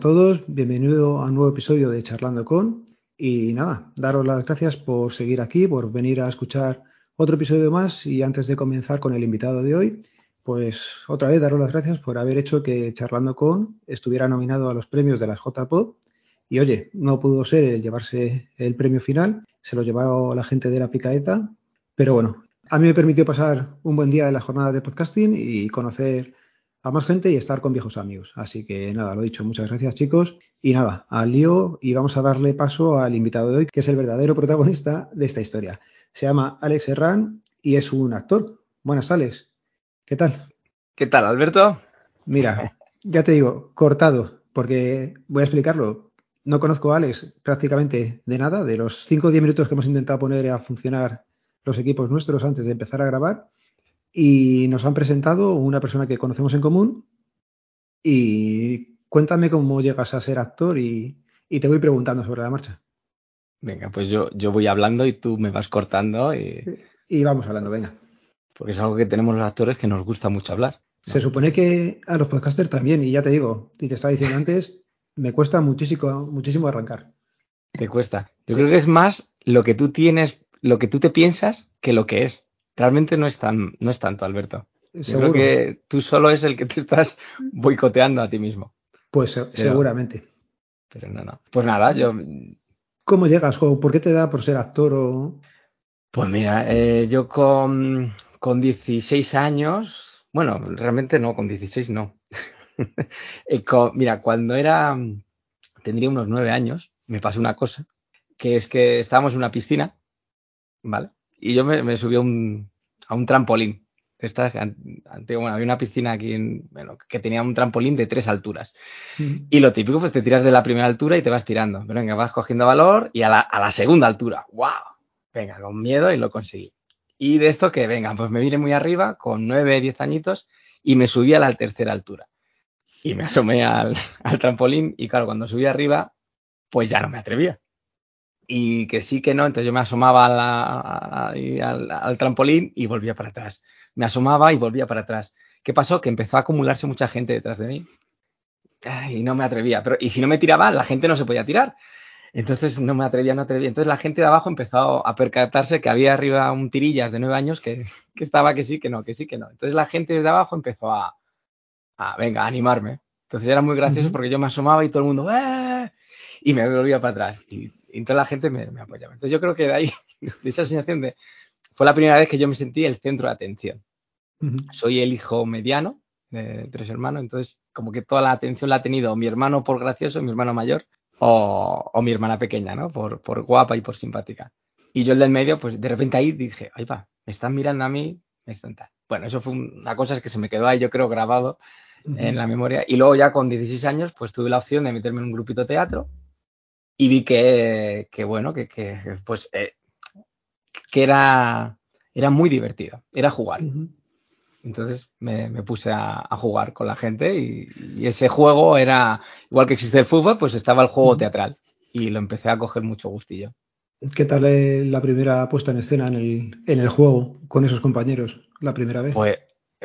Todos, bienvenido a un nuevo episodio de Charlando con. Y nada, daros las gracias por seguir aquí, por venir a escuchar otro episodio más. Y antes de comenzar con el invitado de hoy, pues otra vez daros las gracias por haber hecho que Charlando con estuviera nominado a los premios de las JPod. Y oye, no pudo ser el llevarse el premio final, se lo llevó la gente de la Picaeta. Pero bueno, a mí me permitió pasar un buen día en la jornada de podcasting y conocer a más gente y estar con viejos amigos. Así que nada, lo dicho, muchas gracias chicos. Y nada, al lío y vamos a darle paso al invitado de hoy, que es el verdadero protagonista de esta historia. Se llama Alex Herrán y es un actor. Buenas, Alex. ¿Qué tal? ¿Qué tal, Alberto? Mira, ya te digo, cortado, porque voy a explicarlo. No conozco a Alex prácticamente de nada, de los 5 o 10 minutos que hemos intentado poner a funcionar los equipos nuestros antes de empezar a grabar y nos han presentado una persona que conocemos en común y cuéntame cómo llegas a ser actor y, te voy preguntando sobre la marcha. Venga, pues yo, yo voy hablando y tú me vas cortando y... y vamos hablando, venga. Porque es algo que tenemos los actores que nos gusta mucho hablar. Se supone que a los podcasters también, y ya te digo, y te estaba diciendo antes, me cuesta muchísimo, muchísimo arrancar. Te cuesta. Yo creo que es más lo que tú tienes, lo que tú te piensas que lo que es. Realmente no es, tan, no es tanto, Alberto. Yo creo que tú solo es el que te estás boicoteando a ti mismo. Pues seguramente. Pero no, no. Pues nada, yo. ¿Cómo llegas? ¿Por qué te da por ser actor o.? Pues mira, eh, yo con, con 16 años. Bueno, realmente no, con 16 no. Eh, mira, cuando era. Tendría unos 9 años, me pasó una cosa. Que es que estábamos en una piscina, ¿vale? Y yo me, subí a un, a un trampolín. Esta, bueno, había una piscina aquí en, bueno, que tenía un trampolín de tres alturas. Y lo típico, pues te tiras de la primera altura y te vas tirando. Pero venga, vas cogiendo valor y a la, a la segunda altura. ¡Wow! Venga, con miedo y lo conseguí. Y de esto que, venga, pues me vine muy arriba con nueve, diez añitos y me subí a la tercera altura. Y me asomé al, al trampolín y claro, cuando subí arriba, pues ya no me atrevía y que sí que no, entonces yo me asomaba al, trampolín y volvía para atrás. Me asomaba y volvía para atrás. ¿Qué pasó? Que empezó a acumularse mucha gente detrás de mí y no me atrevía. Pero, y si no me tiraba, la gente no se podía tirar. Entonces no me atrevía, no atrevía. Entonces la gente de abajo empezó a percatarse que había arriba un tirillas de nueve años que, estaba que sí, que no, que sí, que no. Entonces la gente desde abajo empezó a, venga, a animarme. Entonces era muy gracioso porque yo me asomaba y todo el mundo, ¡eh! Y me volvía para atrás. Y y toda la gente me, apoyaba. Entonces yo creo que de ahí, de esa sensación de, fue la primera vez que yo me sentí el centro de atención. Soy el hijo mediano de tres hermanos, entonces como que toda la atención la ha tenido mi hermano por gracioso, mi hermano mayor, o, mi hermana pequeña, ¿no? Por, por, guapa y por simpática. Y yo el del medio, pues de repente ahí dije, ay va, me están mirando a mí, me están Bueno, eso fue una cosa que se me quedó ahí, yo creo, grabado en la memoria. Y luego ya con 16 años, pues tuve la opción de meterme en un grupito de teatro y vi que, bueno, que, pues eh, que era, era muy divertido, era jugar. Entonces me, puse a, jugar con la gente y, ese juego era, igual que existe el fútbol, pues estaba el juego teatral y lo empecé a coger mucho gustillo. ¿Qué tal la primera puesta en escena en el, en el juego con esos compañeros, la primera vez? Pues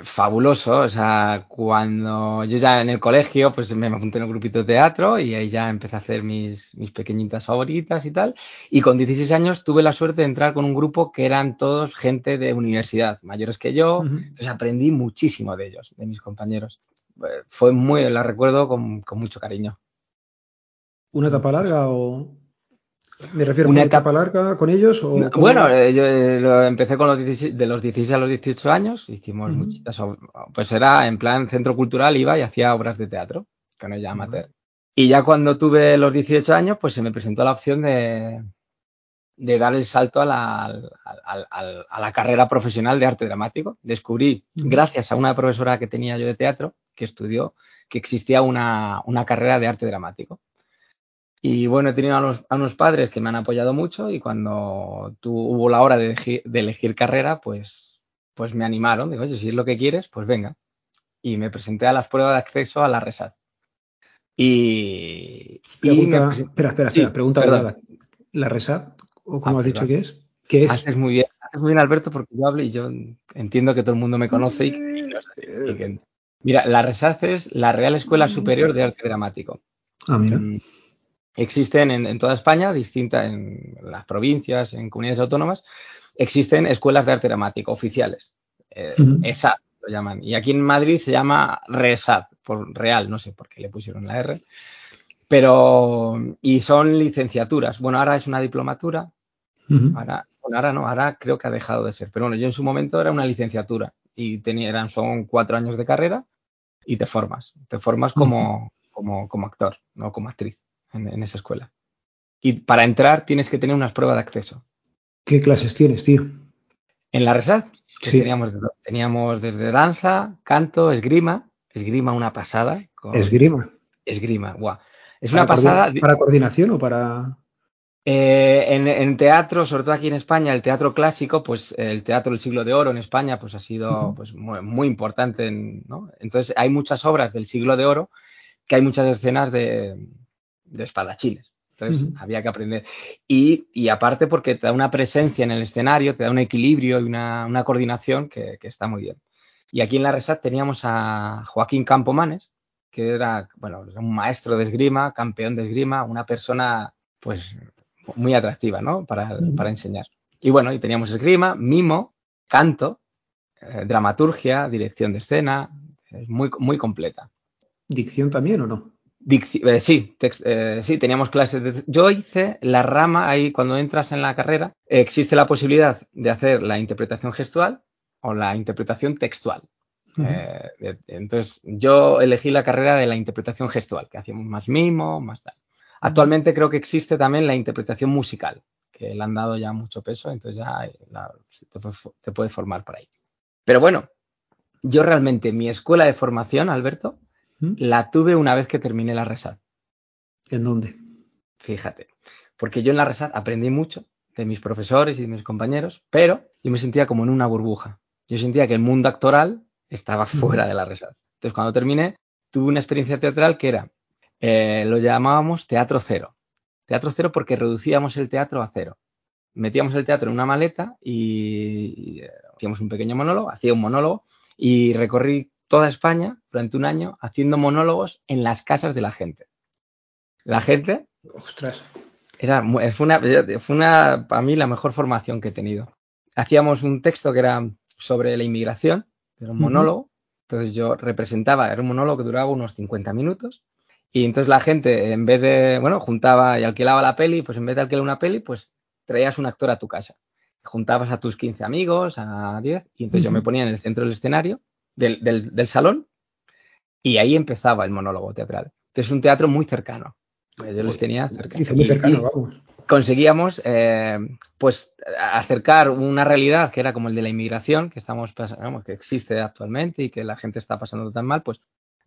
fabuloso. O sea, cuando yo ya en el colegio, pues me apunté en un grupito de teatro y ahí ya empecé a hacer mis, mis pequeñitas favoritas y tal. Y con 16 años tuve la suerte de entrar con un grupo que eran todos gente de universidad, mayores que yo. Entonces aprendí muchísimo de ellos, de mis compañeros. Eh, fue muy, la recuerdo con, con mucho cariño. ¿Una etapa larga o, ¿Me refiero a una etapa larga con ellos? O bueno, eh, yo eh, lo empecé con los de los 16 a los 18 años, hicimos muchitas, pues era en plan centro cultural, iba y hacía obras de teatro, que no ya amateur. Y ya cuando tuve los 18 años, pues se me presentó la opción de, de dar el salto a la, a, la, carrera profesional de arte dramático. Descubrí, gracias a una profesora que tenía yo de teatro, que estudió, que existía una, una carrera de arte dramático. Y bueno, he tenido a, unos padres que me han apoyado mucho y cuando hubo la hora de elegir, carrera, pues, pues me animaron. Digo, oye, si es lo que quieres, pues venga. Y me presenté a las pruebas de acceso a la RESAT. Y. Pregunta, Espera, espera, espera. pregunta ¿La RESAT? ¿O cómo ah, has dicho que es? ¿Qué es? Haces muy bien, haces muy bien, Alberto, porque yo hablo y yo entiendo que todo el mundo me conoce y, no es así. Mira, la RESAT es la Real Escuela Superior de Arte Dramático Ah, mira. Mm, Existen en, en toda España, distintas en las provincias, en comunidades autónomas, existen escuelas de arte dramático oficiales. Eh. ESAD lo llaman. Y aquí en Madrid se llama RESAD, por real, no sé por qué le pusieron la R. Pero, y son licenciaturas. Bueno, ahora es una diplomatura. Ahora, bueno, ahora no, ahora creo que ha dejado de ser. Pero bueno, yo en su momento era una licenciatura y tenía, eran, son cuatro años de carrera y te formas. Te formas como, como, como actor, no como actriz en, en esa escuela. Y para entrar tienes que tener unas pruebas de acceso. ¿Qué clases tienes, tío? En la RESAD Sí. teníamos, teníamos desde danza, canto, esgrima, esgrima una pasada. con- Esgrima. esgrima, guau. Es una ¿Para coordi- pasada. ¿Para coordinación o para...? Eh, en, en teatro, sobre todo aquí en España, el teatro clásico, pues el teatro del siglo de oro en España, pues ha sido pues, muy, muy importante. en- ¿no? Entonces hay muchas obras del siglo de oro que hay muchas escenas de, de espadachines. Entonces había que aprender. Y, y aparte porque te da una presencia en el escenario, te da un equilibrio y una, una coordinación que, que está muy bien. Y aquí en la Resat teníamos a Joaquín Campomanes, que era, bueno, un maestro de esgrima, campeón de esgrima, una persona, pues, muy atractiva, ¿no? Para, para enseñar. Y bueno, y teníamos esgrima, mimo, canto, eh, dramaturgia, dirección de escena, es muy, muy completa. ¿Dicción también o no? Eh, sí, eh, sí, teníamos clases de... Yo hice la rama, ahí cuando entras en la carrera, existe la posibilidad de hacer la interpretación gestual o la interpretación textual. Eh, entonces, yo elegí la carrera de la interpretación gestual, que hacíamos más mimo, más tal. Actualmente creo que existe también la interpretación musical, que le han dado ya mucho peso, entonces ya eh, la- te, te puedes formar por ahí. Pero bueno, yo realmente mi escuela de formación, Alberto, ¿Mm? la tuve una vez que terminé la RESAD. ¿En dónde? Fíjate, porque yo en la RESAD aprendí mucho de mis profesores y de mis compañeros, pero yo me sentía como en una burbuja. Yo sentía que el mundo actoral estaba fuera de la RESAD. Entonces, cuando terminé, tuve una experiencia teatral que era, eh, lo llamábamos teatro cero. Teatro cero porque reducíamos el teatro a cero. Metíamos el teatro en una maleta y, y, eh, hacíamos un pequeño monólogo, hacía un monólogo y recorrí toda España durante un año haciendo monólogos en las casas de la gente. La gente Ostras. era, mu- fue una, fue una, para mí, la mejor formación que he tenido. Hacíamos un texto que era sobre la inmigración, era un monólogo. Entonces yo representaba, era un monólogo que duraba unos 50 minutos. Y entonces la gente, en vez de, bueno, juntaba y alquilaba la peli, pues en vez de alquilar una peli, pues traías un actor a tu casa. Juntabas a tus 15 amigos, a 10, y entonces yo me ponía en el centro del escenario, del, del- del salón, y ahí empezaba el monólogo teatral. Entonces un teatro muy cercano. Yo les tenía cerca. Dice muy Y- cercano, y- vamos. conseguíamos eh, pues a- acercar una realidad que era como el de la inmigración que estamos pas- vamos, que existe actualmente y que la gente está pasando tan mal pues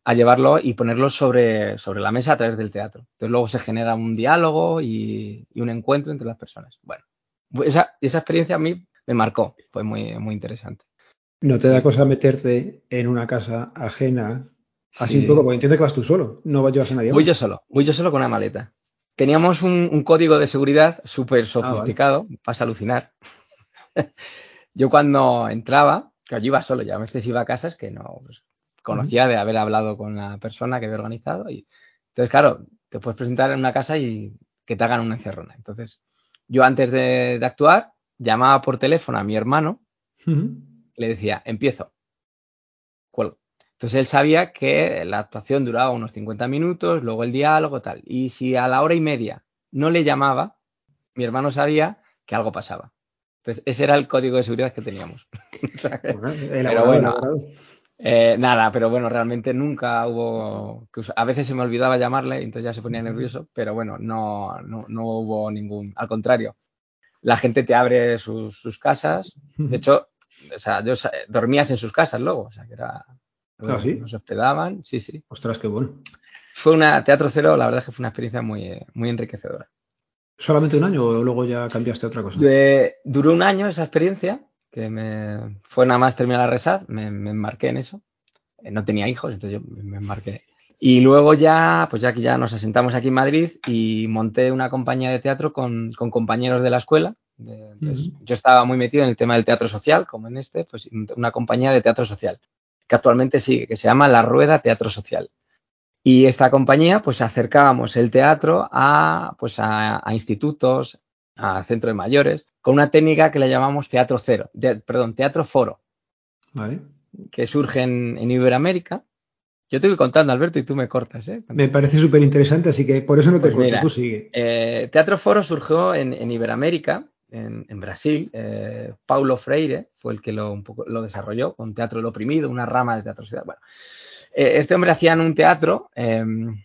a llevarlo y ponerlo sobre, sobre la mesa a través del teatro entonces luego se genera un diálogo y, y un encuentro entre las personas bueno esa, esa experiencia a mí me marcó fue muy muy interesante ¿No te da cosa meterte en una casa ajena así Sí. un poco? Porque entiendo que vas tú solo, no llevas a nadie Voy yo solo, voy yo solo con una maleta. Teníamos un, un código de seguridad súper sofisticado, vas a alucinar. yo cuando entraba, que yo iba solo, ya a veces iba a casas que no pues, conocía de haber hablado con la persona que había organizado. Y, entonces, claro, te puedes presentar en una casa y que te hagan una encerrona. Entonces, yo antes de, de actuar, llamaba por teléfono a mi hermano. Le decía, empiezo, cuelgo. Entonces él sabía que la actuación duraba unos 50 minutos, luego el diálogo, tal. Y si a la hora y media no le llamaba, mi hermano sabía que algo pasaba. Entonces ese era el código de seguridad que teníamos. O sea que- Bueno, eh, nada, pero bueno, realmente nunca hubo. A veces se me olvidaba llamarle, entonces ya se ponía nervioso, pero bueno, no, no, no hubo ningún. Al contrario, la gente te abre sus, sus casas. De hecho, o sea, yo dormías en sus casas luego, o sea, que era. ¿Ah, sí? Nos hospedaban, sí, sí. Ostras, qué bueno. Fue una Teatro Cero, la verdad es que fue una experiencia muy, eh, muy enriquecedora. ¿Solamente un año o luego ya cambiaste a otra cosa? De- duró un año esa experiencia, que me fue nada más terminar la resad, me, me embarqué en eso. Eh, No tenía hijos, entonces yo me me embarqué. Y luego ya, pues ya que ya nos asentamos aquí en Madrid y monté una compañía de teatro con, con compañeros de la escuela. Yo estaba muy metido en el tema del teatro social, como en este, pues una compañía de teatro social, que actualmente sigue, que se llama La Rueda Teatro Social. Y esta compañía, pues acercábamos el teatro a, pues a, institutos, a centros de mayores, con una técnica que le llamamos teatro cero, perdón, teatro foro. Que surge en, Iberoamérica. Yo te voy contando, Alberto, y tú me cortas. ¿eh? Me parece súper interesante, así que por eso no te pues corto, tú sigue. Eh, teatro foro surgió en, Iberoamérica, en, Brasil. Eh, Paulo Freire fue el que lo, un poco, lo desarrolló con Teatro del Oprimido, una rama de teatro social. Bueno, eh, este hombre hacía un teatro em,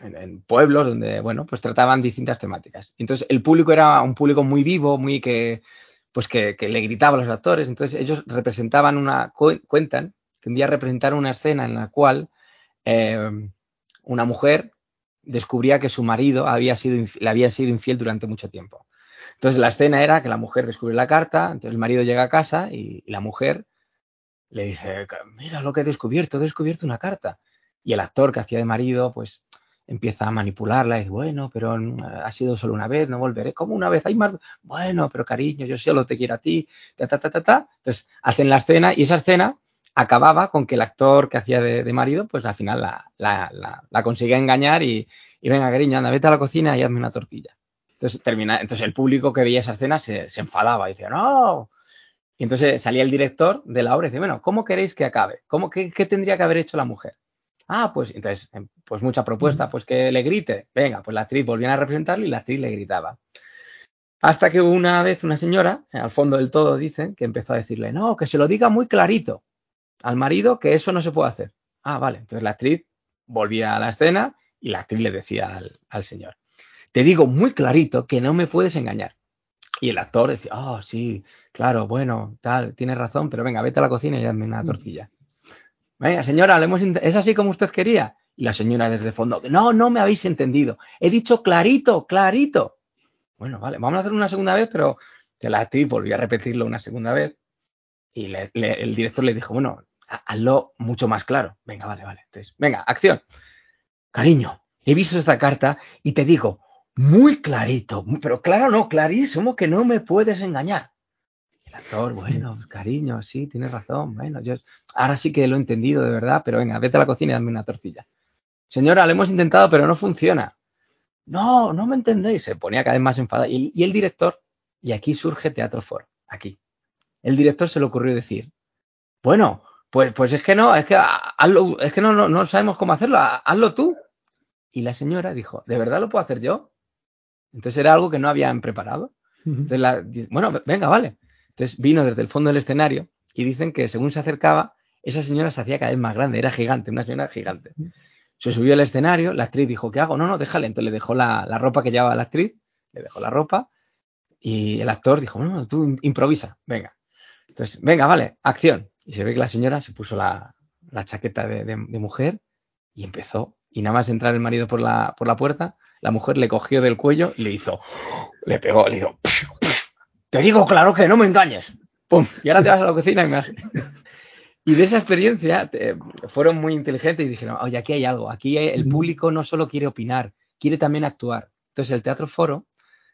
en, pueblos donde, bueno, pues trataban distintas temáticas. Entonces, el público era un público muy vivo, muy que, pues que, le gritaba a los actores. Entonces, ellos representaban una, cuentan que un día representaron una escena en la cual em, una mujer descubría que su marido había sido, le había sido infiel durante mucho tiempo. Entonces la escena era que la mujer descubre la carta, entonces el marido llega a casa y la mujer le dice, mira lo que he descubierto, he descubierto una carta. Y el actor que hacía de marido, pues empieza a manipularla y dice, bueno, pero ha sido solo una vez, no volveré. ¿Cómo una vez? Hay más. Bueno, pero cariño, yo solo te quiero a ti. Ta, ta, ta, ta, ta. Entonces hacen la escena y esa escena acababa con que el actor que hacía de, marido, pues al final la, la, la, engañar y, y, venga, cariño, anda, vete a la cocina y hazme una tortilla. Entonces, termina, entonces el público que veía esa escena se, se enfadaba y decía, no, y entonces salía el director de la obra y decía, bueno, ¿cómo queréis que acabe? ¿Cómo, qué, tendría que haber hecho la mujer? Ah, pues entonces, em, pues mucha propuesta, pues que le grite. Venga, pues la actriz volvía a representarlo y la actriz le gritaba. Hasta que una vez una señora, al fondo del todo dicen, que empezó a decirle, no, que se lo diga muy clarito al marido que eso no se puede hacer. Ah, vale. Entonces la actriz volvía a la escena y la actriz le decía al, al señor, te digo muy clarito que no me puedes engañar. Y el actor decía, oh, sí, claro, bueno, tal, tienes razón, pero venga, vete a la cocina y hazme una mm. tortilla. Venga, señora, ¿es así como usted quería? Y la señora desde el fondo, no, no me habéis entendido. He dicho clarito, clarito. Bueno, vale, vamos a hacer una segunda vez, pero que la actriz volvió a repetirlo una segunda vez. Y el director le dijo, bueno, hazlo mucho más claro. Venga, vale, vale. Entonces, venga, acción. Cariño, he visto esta carta y te digo, muy clarito, pero claro, no, clarísimo que no me puedes engañar. El actor, bueno, cariño, sí, tienes razón. Bueno, yo ahora sí que lo he entendido de verdad, pero venga, vete a la cocina y dame una tortilla. Señora, lo hemos intentado, pero no funciona. No, no me entendéis. Se ponía cada vez más enfadado. Y, el director, y aquí surge Teatro For, aquí. El director se le ocurrió decir, bueno, pues, pues es que no, es que hazlo, es que no, no, no sabemos cómo hacerlo, hazlo tú. Y la señora dijo, ¿de verdad lo puedo hacer yo? Entonces era algo que no habían preparado. bueno, venga, vale. Entonces vino desde el fondo del escenario y dicen que según se acercaba, esa señora se hacía cada vez más grande, era gigante, una señora gigante. Se subió al escenario, la actriz dijo, ¿qué hago? No, no, déjale. Entonces le dejó la, ropa que llevaba la actriz, le dejó la ropa y el actor dijo, no, no, tú improvisa, venga. Entonces, venga, vale, acción. Y se ve que la señora se puso la, chaqueta de, de, mujer y empezó. Y nada más entrar el marido por la, por la puerta, la mujer le cogió del cuello y le hizo, le pegó, le hizo, te digo claro que no me engañes. ¡Pum! Y ahora te vas a la cocina y me. Y de esa experiencia fueron muy inteligentes y dijeron, oye, aquí hay algo, aquí el público no solo quiere opinar, quiere también actuar. Entonces el Teatro Foro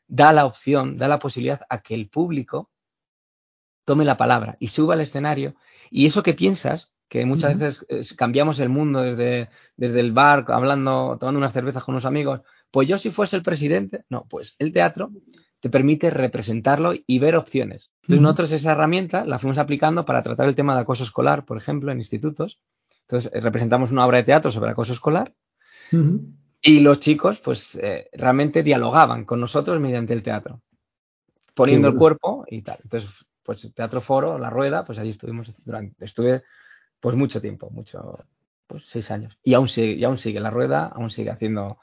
da la opción, da la posibilidad a que el público tome la palabra y suba al escenario y eso que piensas, que muchas veces cambiamos el mundo desde, desde el bar, hablando, tomando unas cervezas con unos amigos, pues yo si fuese el presidente, no, pues el teatro te permite representarlo y ver opciones. Entonces nosotros esa herramienta la fuimos aplicando para tratar el tema de acoso escolar, por ejemplo, en institutos. Entonces eh, representamos una obra de teatro sobre acoso escolar y los chicos pues eh, realmente dialogaban con nosotros mediante el teatro, poniendo el cuerpo y tal. Entonces, pues Teatro Foro, La Rueda, pues ahí estuvimos durante, estuve pues mucho tiempo, mucho, pues seis años. Y aún sigue, y aún sigue La Rueda, aún sigue haciendo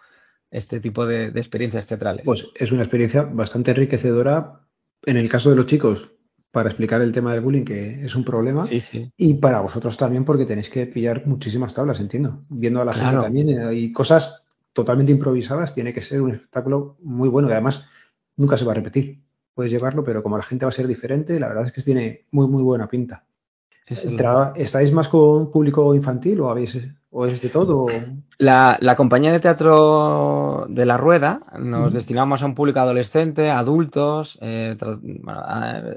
este tipo de, experiencias teatrales? Pues es una experiencia bastante enriquecedora en el caso de los chicos para explicar el tema del bullying, que es un problema. Sí, sí. Y para vosotros también, porque tenéis que pillar muchísimas tablas, entiendo. Viendo a la gente también, hay cosas totalmente improvisadas, tiene que ser un espectáculo muy bueno, que además nunca se va a repetir. Puedes llevarlo, pero como la gente va a ser diferente, la verdad es que tiene muy, muy buena pinta. ¿Estáis más con público infantil o habéis o es de todo? La, compañía de teatro de la Rueda nos destinamos a un público adolescente, adultos. Eh,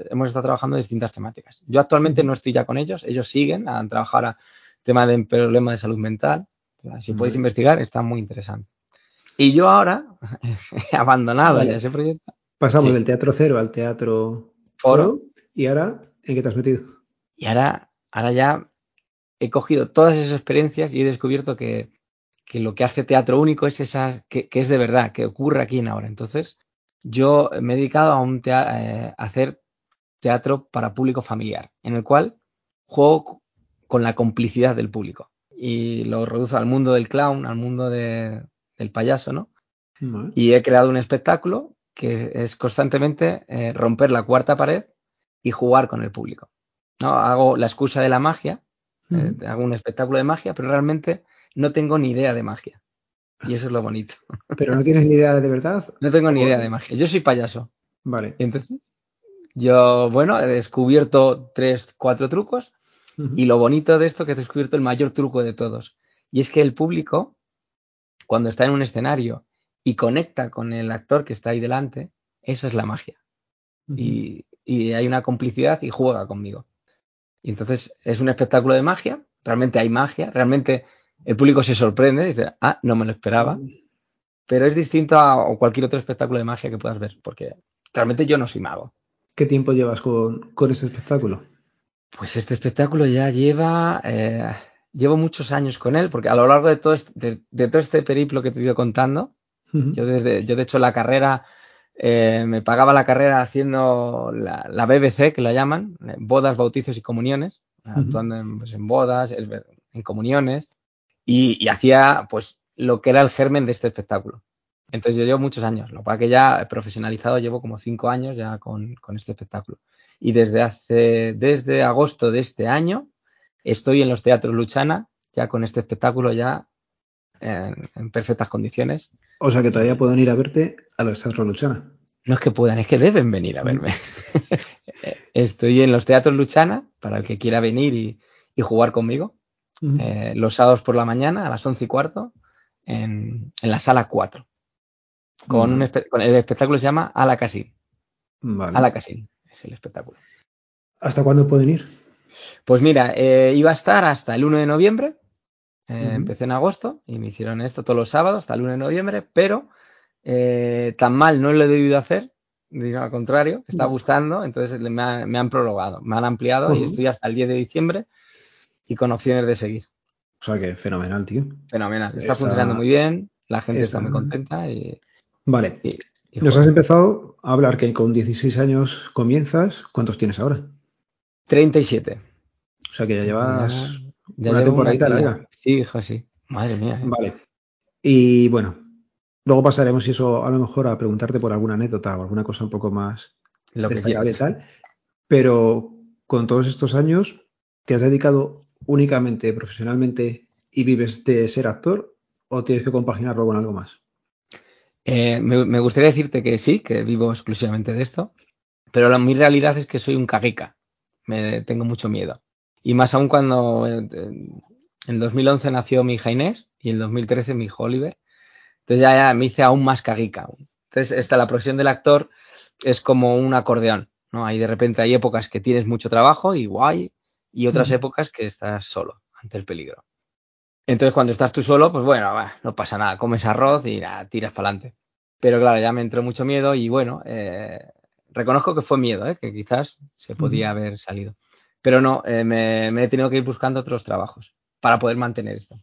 hemos estado trabajando en distintas temáticas. Yo actualmente no estoy ya con ellos, ellos siguen a trabajar a tema de problemas de salud mental. si podéis investigar, está muy interesante. Y yo ahora he abandonado ya ese proyecto. Pasamos del teatro cero al teatro foro. ¿Y ahora en qué te has metido? Y ahora, ahora ya he cogido todas esas experiencias y he descubierto que, lo que hace teatro único es esa, que, es de verdad, que ocurre aquí en ahora. Entonces, yo me he dedicado a, un eh, a hacer teatro para público familiar, en el cual juego con la complicidad del público y lo reduzco al mundo del clown, al mundo del payaso, ¿no? Y he creado un espectáculo que es constantemente eh, romper la cuarta pared y jugar con el público. ¿no? Hago la excusa de la magia, eh, hago un espectáculo de magia, pero realmente no tengo ni idea de magia. Y eso es lo bonito. ¿Pero no tienes ni idea de verdad? No tengo ni idea de magia. Yo soy payaso. Vale. Entonces, yo, bueno, he descubierto tres, cuatro trucos y lo bonito de esto que he descubierto el mayor truco de todos. Y es que el público, cuando está en un escenario y conecta con el actor que está ahí delante, esa es la magia. y, hay una complicidad y juega conmigo. Y entonces es un espectáculo de magia, realmente hay magia, realmente el público se sorprende, dice, ah, no me lo esperaba. Pero es distinto a cualquier otro espectáculo de magia que puedas ver, porque realmente yo no soy mago. ¿Qué tiempo llevas con, con ese espectáculo? Pues este espectáculo ya lleva, eh, llevo muchos años con él, porque a lo largo de todo este, de, todo este periplo que te he ido contando, yo, desde, yo de hecho la carrera, eh, me pagaba la carrera haciendo la, BBC, que la llaman, eh, bodas, bautizos y comuniones, actuando en, pues, en, bodas, en comuniones, y, hacía pues lo que era el germen de este espectáculo. Entonces yo llevo muchos años, lo cual que ya profesionalizado llevo como cinco años ya con, con este espectáculo y desde hace, desde agosto de este año, estoy en los teatros Luchana, ya con este espectáculo ya en, perfectas condiciones. O sea que todavía pueden ir a verte a los teatros Luchana. No es que puedan, es que deben venir a verme. estoy en los teatros Luchana, para el que quiera venir y, jugar conmigo, eh, los sábados por la mañana a las once y cuarto, en, la sala 4. Con, un el espectáculo se llama A la Casin. A la Casin es el espectáculo. ¿Hasta cuándo pueden ir? Pues mira, eh, iba a estar hasta el 1 de noviembre. Eh, empecé en agosto y me hicieron esto todos los sábados hasta el 1 de noviembre, pero eh, tan mal no lo he debido hacer, al contrario, está gustando, entonces me, han prorrogado, me han ampliado y estoy hasta el 10 de diciembre y con opciones de seguir. O sea que fenomenal, tío. Fenomenal, está, funcionando muy bien, la gente está, muy contenta y... Vale. Nos has empezado a hablar que con 16 años comienzas. ¿Cuántos tienes ahora? 37. O sea que ya llevas ya, una temporada larga. Sí, hijo, sí. Madre mía. ¿eh? Vale. Y bueno, luego pasaremos eso a lo mejor a preguntarte por alguna anécdota o alguna cosa un poco más lo destacable y tal. Pero con todos estos años, ¿te has dedicado únicamente profesionalmente y vives de ser actor o tienes que compaginarlo con algo más? Eh, me, gustaría decirte que sí, que vivo exclusivamente de esto, pero la, mi realidad es que soy un caguica. Me tengo mucho miedo. Y más aún cuando en 2011 nació mi hija Inés y en 2013 mi hijo Oliver. Entonces ya, me hice aún más caguica. Entonces, esta, la profesión del actor es como un acordeón, ¿no? Hay de repente hay épocas que tienes mucho trabajo y guay, y otras épocas que estás solo ante el peligro. Entonces, cuando estás tú solo, pues bueno, no pasa nada, comes arroz y tiras para adelante. Pero claro, ya me entró mucho miedo y bueno, eh, reconozco que fue miedo, ¿eh? que quizás se podía haber salido. Pero no, eh, me, he tenido que ir buscando otros trabajos para poder mantener esto.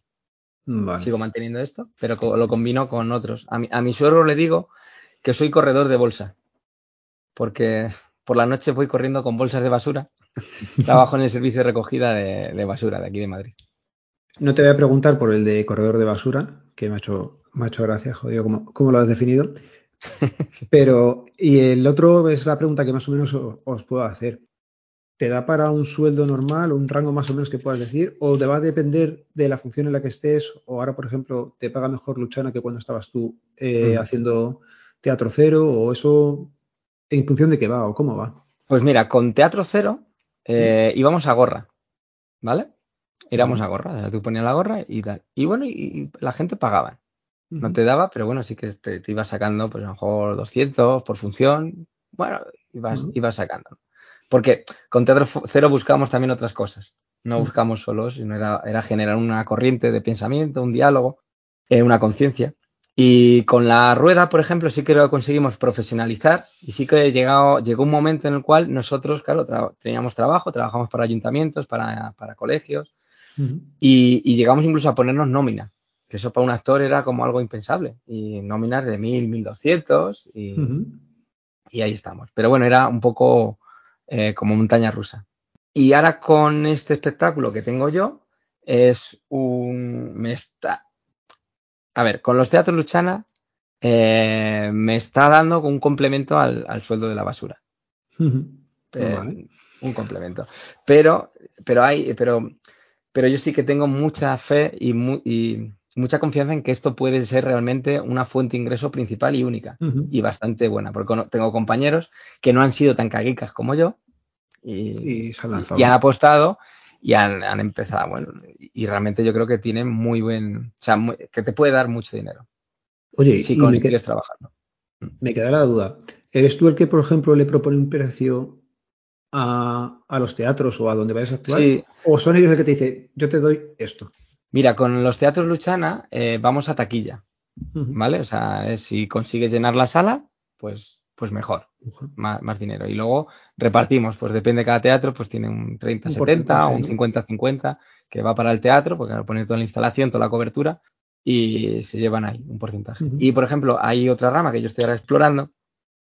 Sigo manteniendo esto, pero lo combino con otros. A mi, a mi suegro le digo que soy corredor de bolsa, porque por la noche voy corriendo con bolsas de basura. Trabajo en el servicio de recogida de basura de aquí de Madrid. No te voy a preguntar por el de corredor de basura, que me ha hecho, me gracia, jodido, ¿cómo, lo has definido? Pero, y el otro es la pregunta que más o menos os, puedo hacer. ¿Te da para un sueldo normal o un rango más o menos que puedas decir? ¿O te va a depender de la función en la que estés? ¿O ahora, por ejemplo, te paga mejor Luchana que cuando estabas tú eh, haciendo teatro cero? ¿O eso en función de qué va o cómo va? Pues mira, con teatro cero eh, íbamos a gorra, ¿vale? Éramos a gorra, o sea, tú ponías la gorra y tal. Y bueno, y, la gente pagaba. No te daba, pero bueno, sí que te, te ibas sacando, pues a lo mejor 200 por función. Bueno, ibas, ibas sacando. Porque con Teatro Cero buscamos también otras cosas. No buscamos solos, sino era, era generar una corriente de pensamiento, un diálogo, eh, una conciencia. Y con la rueda, por ejemplo, sí que lo conseguimos profesionalizar y sí que llegado, llegó un momento en el cual nosotros, claro, teníamos trabajo, trabajamos para ayuntamientos, para, colegios y, llegamos incluso a ponernos nómina, que eso para un actor era como algo impensable. Y nóminas de 1000, 1200 y, y ahí estamos. Pero bueno, era un poco eh, como montaña rusa. Y ahora con este espectáculo que tengo yo, es un... Me está, a ver, con los teatros Luchana eh, me está dando un complemento al, sueldo de la basura. Eh, un complemento. Pero, pero hay, pero, pero yo sí que tengo mucha fe y, mucha confianza en que esto puede ser realmente una fuente de ingreso principal y única y bastante buena, porque tengo compañeros que no han sido tan caguicas como yo y, y han apostado y han, empezado, bueno, y realmente yo creo que tienen muy buen, o sea, que te puede dar mucho dinero. Oye, si consigues trabajar. Me queda la duda. ¿Eres tú el que, por ejemplo, le propone un precio a, los teatros o a donde vayas a actuar? Sí. ¿O son ellos los que te dicen, yo te doy esto? Mira, con los teatros Luchana eh, vamos a taquilla, ¿vale? O sea, si consigues llenar la sala, pues pues mejor, más, dinero. Y luego repartimos, pues depende de cada teatro, pues tiene un 30-70 o un 50-50 que va para el teatro, porque a poner toda la instalación, toda la cobertura y se llevan ahí un porcentaje. Y por ejemplo, hay otra rama que yo estoy ahora explorando,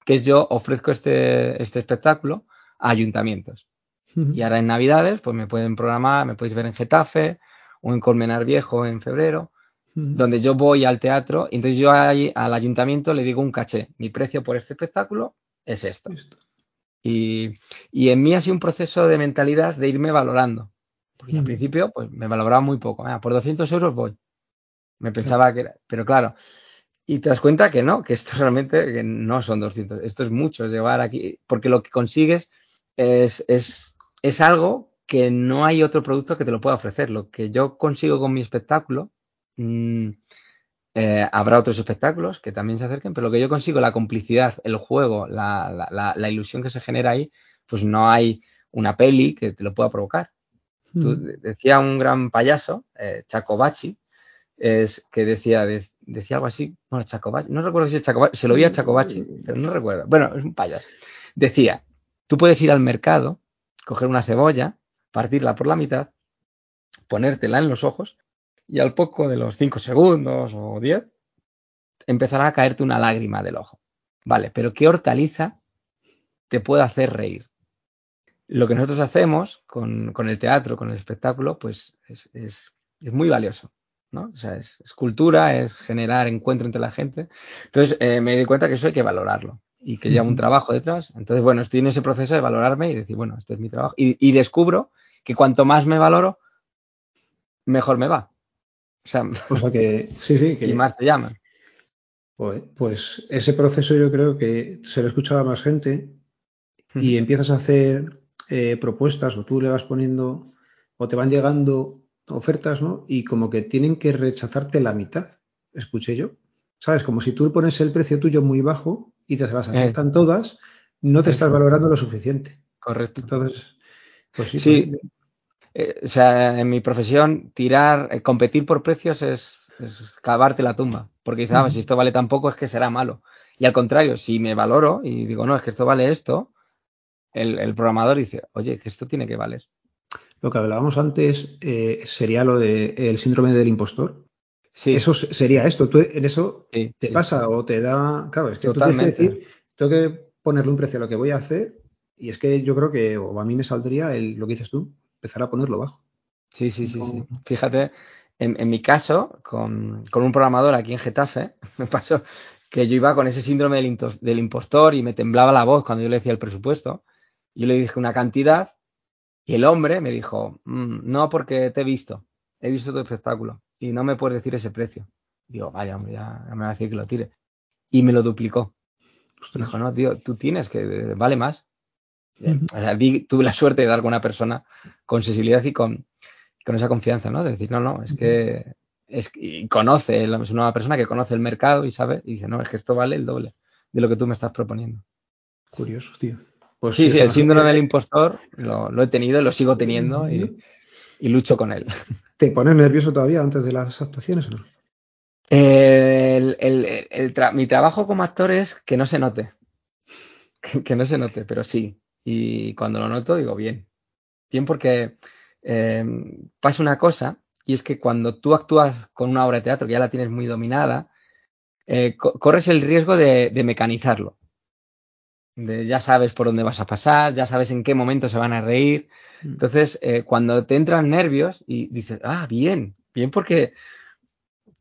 que es yo ofrezco este, este espectáculo a ayuntamientos. Y ahora en Navidades, pues me pueden programar, me podéis ver en Getafe o en Colmenar Viejo en febrero donde yo voy al teatro y entonces yo ahí, al ayuntamiento le digo un caché. Mi precio por este espectáculo es esto. Y, en mí ha sido un proceso de mentalidad de irme valorando. Porque al principio pues me valoraba muy poco. por 200 euros voy. Me pensaba que era, pero claro. Y te das cuenta que no, que esto realmente no son 200. Esto es mucho, es llevar aquí, porque lo que consigues es, es, es algo que no hay otro producto que te lo pueda ofrecer. Lo que yo consigo con mi espectáculo Mm, eh, habrá otros espectáculos que también se acerquen, pero lo que yo consigo, la complicidad, el juego, la, ilusión que se genera ahí, pues no hay una peli que te lo pueda provocar. Mm. decía un gran payaso, eh, Chacobachi, es que decía, decía algo así, bueno, Chacobachi, no recuerdo si es Chacobachi, se lo vi a Chacobachi, pero no recuerdo. Bueno, es un payaso. Decía, tú puedes ir al mercado, coger una cebolla, partirla por la mitad, ponértela en los ojos y al poco de los 5 segundos o 10 empezará a caerte una lágrima del ojo. Vale, pero ¿qué hortaliza te puede hacer reír? Lo que nosotros hacemos con, el teatro, con el espectáculo, pues es, muy valioso. ¿no? O sea, es, cultura, es generar encuentro entre la gente. Entonces eh, me di cuenta que eso hay que valorarlo y que lleva un trabajo detrás. Entonces, bueno, estoy en ese proceso de valorarme y decir, bueno, este es mi trabajo. Y, y descubro que cuanto más me valoro, mejor me va. O sea, que sí, sí. Que, y más te llaman. Pues, pues, ese proceso yo creo que se lo escuchaba más gente y empiezas a hacer eh, propuestas o tú le vas poniendo o te van llegando ofertas, ¿no? Y como que tienen que rechazarte la mitad, escuché yo. ¿Sabes? Como si tú pones el precio tuyo muy bajo y te las aceptan todas, no te estás valorando lo suficiente. Correcto. Entonces, pues sí. sí. Pues, eh, o sea, en mi profesión, tirar, eh, competir por precios es, cavarte la tumba. Porque dices, ah, si esto vale tan poco es que será malo. Y al contrario, si me valoro y digo, no, es que esto vale esto, el, programador dice, oye, que esto tiene que valer. Lo que hablábamos antes eh, sería lo del síndrome del impostor. Sí. Eso sería esto. ¿Tú en eso te pasa o te da. Claro, es que tú tienes que decir, tengo que ponerle un precio a lo que voy a hacer. Y es que yo creo que, o a mí me saldría el, lo que dices tú, empezar a ponerlo bajo. Sí, sí, sí, sí. Fíjate, en, mi caso, con, un programador aquí en Getafe, me pasó que yo iba con ese síndrome del, impostor y me temblaba la voz cuando yo le decía el presupuesto. Yo le dije una cantidad y el hombre me dijo, mm, no porque te he visto, he visto tu espectáculo y no me puedes decir ese precio. Digo, vaya, hombre, ya, me va a decir que lo tire. Y me lo duplicó. Dijo, no, tío, tú tienes que, vale más tuve la suerte de dar con una persona con sensibilidad y con, con esa confianza, ¿no? De decir, no, no, es que es, y conoce, es una persona que conoce el mercado y sabe, y dice, no, es que esto vale el doble de lo que tú me estás proponiendo. Curioso, tío. Pues sí, sí, el síndrome del impostor lo, he tenido, lo sigo teniendo y, lucho con él. ¿Te pones nervioso todavía antes de las actuaciones o no? mi trabajo como actor es que no se note. Que, no se note, pero sí. Y cuando lo noto, digo, bien. Bien porque em, pasa una cosa, y es que cuando tú actúas con una obra de teatro que ya la tienes muy dominada, eh, corres el riesgo de mecanizarlo ya sabes por dónde vas a pasar, ya sabes en qué momento se van a reír. Mm. Entonces, eh, cuando te entran nervios y dices, ah, bien, bien porque,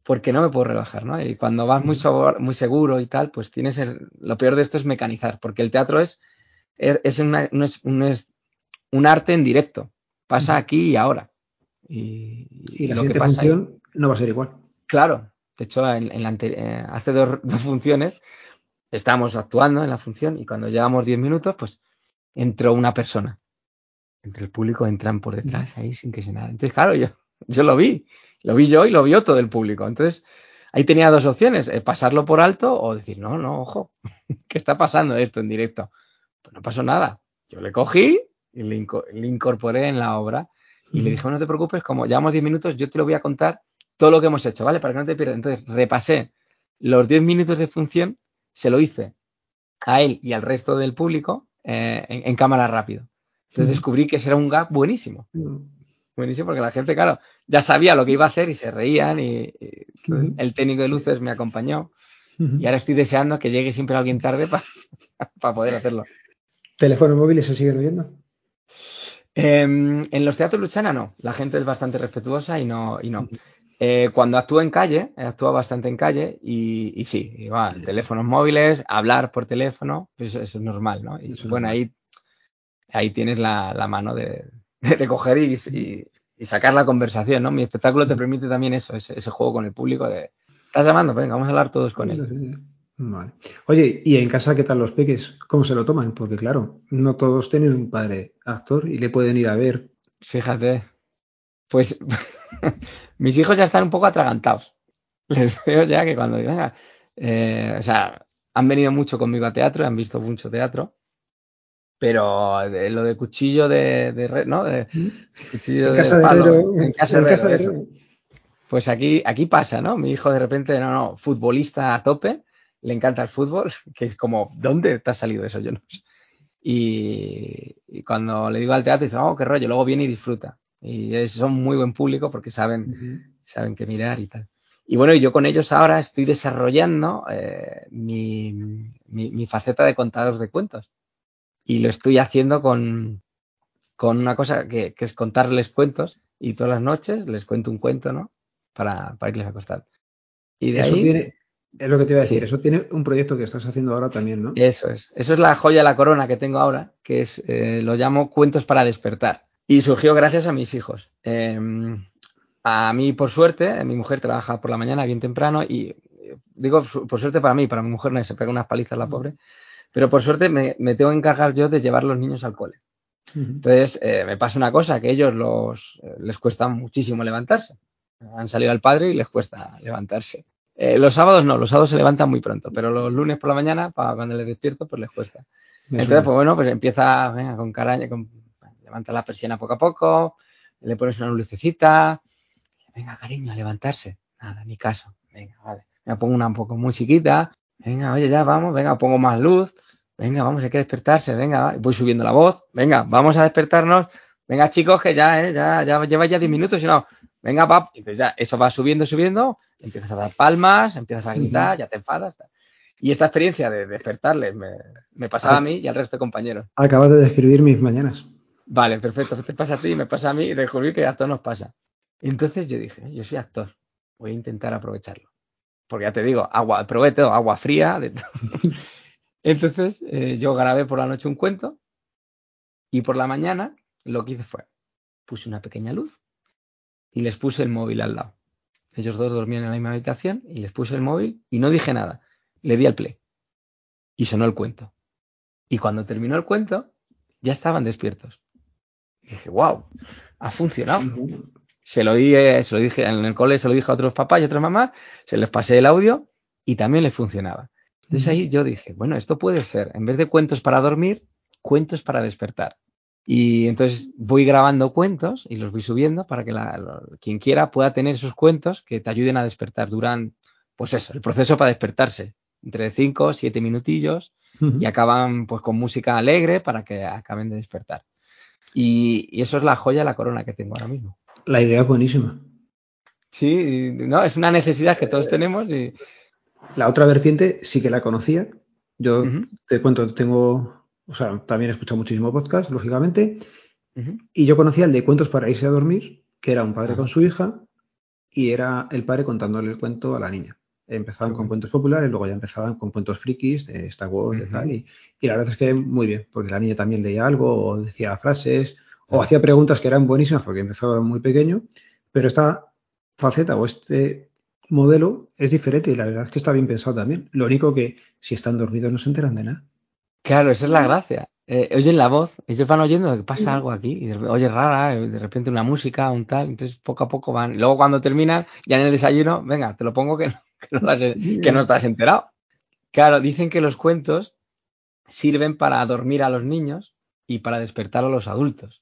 porque no me puedo relajar, ¿no? Y cuando vas muy, mm. muy seguro y tal, pues tienes lo peor de esto es mecanizar, porque el teatro es, es, un, arte en directo, pasa aquí y ahora. Y, la lo que función no va a ser igual. Claro, de hecho, en, eh, hace dos funciones Estábamos actuando en la función y cuando llevamos 10 minutos, pues entró una persona. Entre el público entran por detrás ahí sin que se nada. Entonces, claro, yo, yo lo vi. Lo vi yo y lo vio todo el público. Entonces, ahí tenía dos opciones, eh, pasarlo por alto o decir, no, no, ojo, ¿qué está pasando esto en directo? No pasó nada. Yo le cogí y le, incorporé en la obra y le dije, no te preocupes, como llevamos 10 minutos, yo te lo voy a contar todo lo que hemos hecho, ¿vale? Para que no te pierdas. Entonces, repasé los 10 minutos de función se lo hice a él y al resto del público eh, en, cámara rápido. Entonces descubrí que ese era un gap buenísimo. Buenísimo porque la gente, claro, ya sabía lo que iba a hacer y se reían y, el técnico de luces me acompañó y ahora estoy deseando que llegue siempre alguien tarde para poder hacerlo. ¿Teléfonos móviles se siguen oyendo? Em, en los teatros Luchana no, la gente es bastante respetuosa y no, y no. Eh, cuando actúo en calle, actúo bastante en calle y, sí, igual, teléfonos móviles, hablar por teléfono, pues eso, es normal, ¿no? Y bueno, ahí, ahí tienes la, mano de, de, coger y, sacar la conversación, ¿no? Mi espectáculo te permite también eso, ese, juego con el público de, ¿estás llamando? Venga, vamos a hablar todos con él. Vale. Oye, ¿y en casa qué tal los peques? ¿Cómo se lo toman? Porque claro, no todos tienen un padre actor y le pueden ir a ver. Fíjate, pues mis hijos ya están un poco atragantados. Les veo ya que cuando venga, eh, o sea, han venido mucho conmigo a teatro, han visto mucho teatro, pero lo de cuchillo de, de ¿no? De, ¿Mm? cuchillo de, palo, en casa de, Pues aquí, aquí pasa, ¿no? Mi hijo de repente, no, no, futbolista a tope, le encanta el fútbol, que es como, ¿dónde te ha salido eso? Yo no sé. Y, y, cuando le digo al teatro, dice, oh, qué rollo, luego viene y disfruta y son muy buen público porque saben, saben qué mirar y tal. Y bueno, yo con ellos ahora estoy desarrollando eh, mi, mi, faceta de contador de cuentos. Y lo estoy haciendo con, con una cosa que, que, es contarles cuentos y todas las noches les cuento un cuento, ¿no? Para, para irles a acostar. Y de ahí... es lo que te iba a decir, eso tiene un proyecto que estás haciendo ahora también, ¿no? Eso es. Eso es la joya de la corona que tengo ahora, que es, eh, lo llamo cuentos para despertar. Y surgió gracias a mis hijos. Em, a mí, por suerte, mi mujer trabaja por la mañana bien temprano y digo por suerte para mí, para mi mujer no se pega unas palizas la pobre, pero por suerte me, tengo que encargar yo de llevar los niños al cole. Entonces, eh, me pasa una cosa, que ellos los, eh, les cuesta muchísimo levantarse. Han salido al padre y les cuesta levantarse. Eh, los sábados no, los sábados se levantan muy pronto, pero los lunes por la mañana, para cuando les despierto, pues les cuesta. Entonces, pues bueno, pues empieza con caraña, con levanta la persiana poco a poco, le pones una lucecita, venga cariño, a levantarse, nada, ni caso, venga, vale, me pongo una un poco muy chiquita, venga, oye, ya vamos, venga, pongo más luz, venga, vamos, hay que despertarse, venga, voy subiendo la voz, venga, vamos a despertarnos, venga chicos, que ya, eh, ya, ya lleva ya 10 minutos, y no, venga, pap, entonces ya, eso va subiendo, subiendo, empiezas a dar palmas, empiezas a gritar, ya te enfadas, y esta experiencia de despertarles me, me pasaba a mí y al resto de compañeros. Acabas de describir mis mañanas. Vale, perfecto. Te pasa a ti, me pasa a mí y descubrí que a todos nos pasa. Entonces yo dije, yo soy actor, voy a intentar aprovecharlo. Porque ya te digo, agua, probé todo, agua fría. De todo. Entonces eh, yo grabé por la noche un cuento y por la mañana lo que hice fue, puse una pequeña luz y les puse el móvil al lado. Ellos dos dormían en la misma habitación y les puse el móvil y no dije nada. Le di al play y sonó el cuento. Y cuando terminó el cuento, ya estaban despiertos. Dije, wow, ha funcionado. Se lo, dije, se lo dije en el cole, se lo dije a otros papás y otras mamás, se les pasé el audio y también les funcionaba. Entonces ahí yo dije, bueno, esto puede ser, en vez de cuentos para dormir, cuentos para despertar. Y entonces voy grabando cuentos y los voy subiendo para que quien quiera pueda tener esos cuentos que te ayuden a despertar. Duran, pues eso, el proceso para despertarse, entre 5 o 7 minutillos y acaban pues con música alegre para que acaben de despertar. Y, y, eso es la joya, la corona que tengo ahora mismo. La idea es buenísima. Sí, no, es una necesidad que todos tenemos. Y... La otra vertiente sí que la conocía. Yo te cuento, tengo, o sea, también he escuchado muchísimo podcast, lógicamente, y yo conocía el de cuentos para irse a dormir, que era un padre con su hija y era el padre contándole el cuento a la niña. Empezaban con cuentos populares, luego ya empezaban con cuentos frikis de Star Wars, y tal, y, y, la verdad es que muy bien, porque la niña también leía algo, o decía frases, o hacía preguntas que eran buenísimas porque empezaba muy pequeño, pero esta faceta o este modelo es diferente y la verdad es que está bien pensado también. Lo único que si están dormidos no se enteran de nada. Claro, esa es la gracia. Eh, oyen la voz, ellos van oyendo que pasa algo aquí, y de, oye rara, eh, de repente una música, un tal, entonces poco a poco van. Luego cuando terminan, ya en el desayuno, venga, te lo pongo que no, que no, que no estás enterado. Claro, dicen que los cuentos sirven para dormir a los niños y para despertar a los adultos.